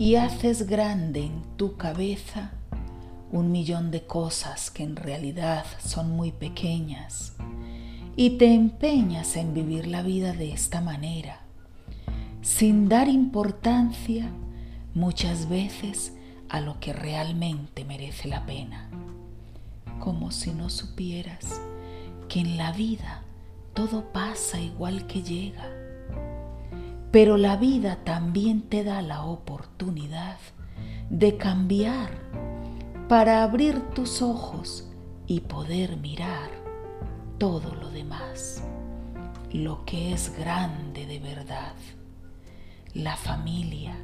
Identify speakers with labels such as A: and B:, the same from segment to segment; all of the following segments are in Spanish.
A: y haces grande en tu cabeza un millón de cosas que en realidad son muy pequeñas y te empeñas en vivir la vida de esta manera, sin dar importancia muchas veces a lo que realmente merece la pena, como si no supieras que en la vida todo pasa igual que llega, pero la vida también te da la oportunidad de cambiar para abrir tus ojos y poder mirar todo lo demás, lo que es grande de verdad, la familia,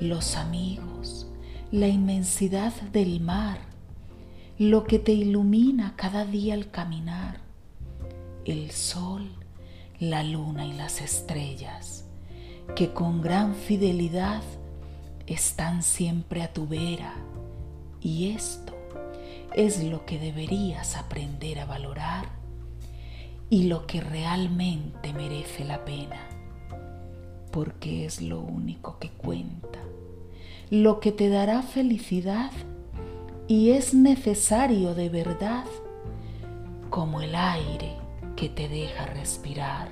A: los amigos, la inmensidad del mar, lo que te ilumina cada día al caminar, el sol, la luna y las estrellas, que con gran fidelidad están siempre a tu vera. Y esto es lo que deberías aprender a valorar y lo que realmente merece la pena, porque es lo único que cuenta, lo que te dará felicidad y es necesario de verdad como el aire que te deja respirar.